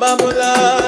Baba Mula.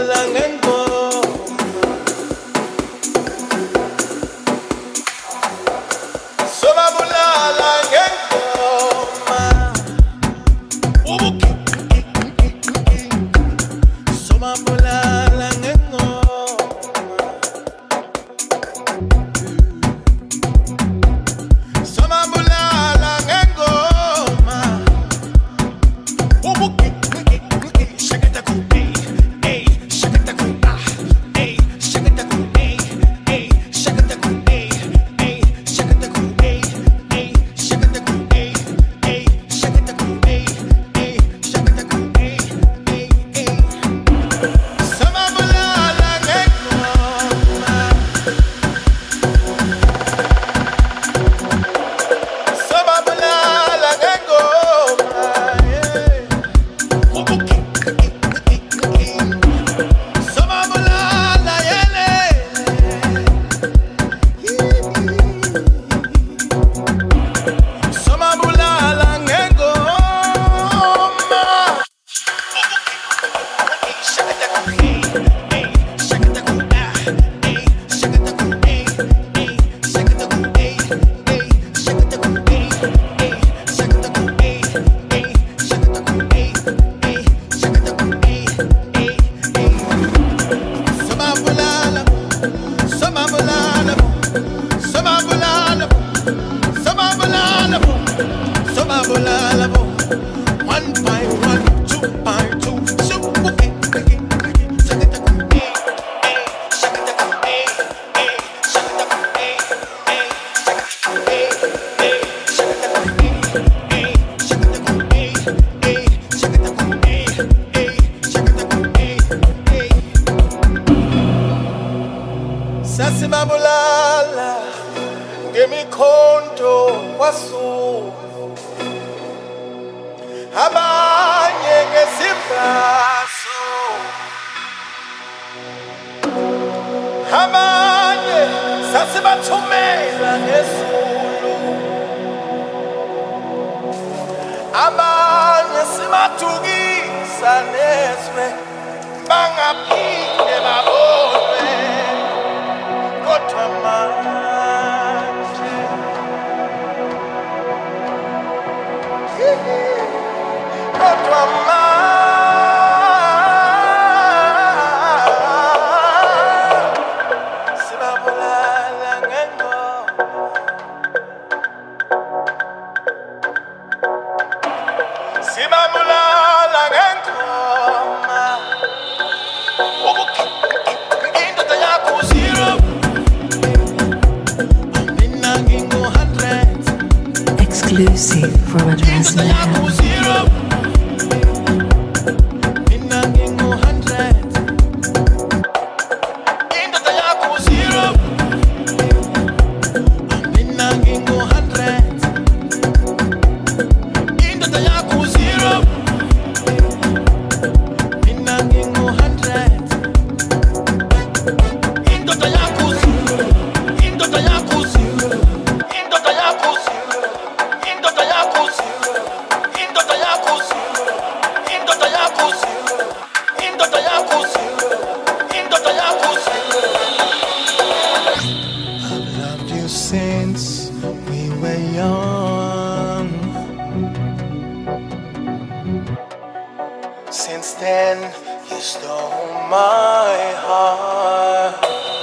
Since then you stole my heart